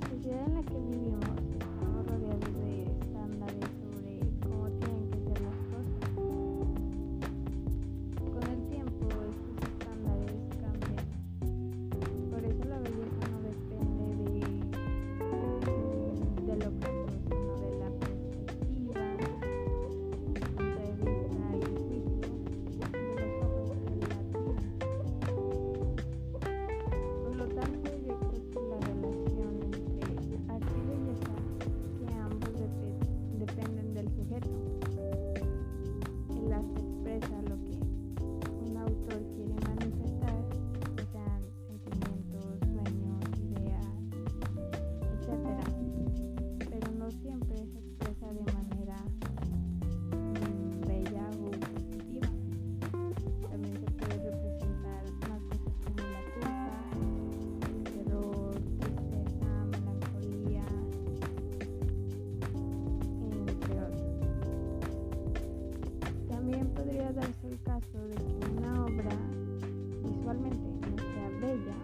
También darse el caso de que una obra visualmente no sea bella,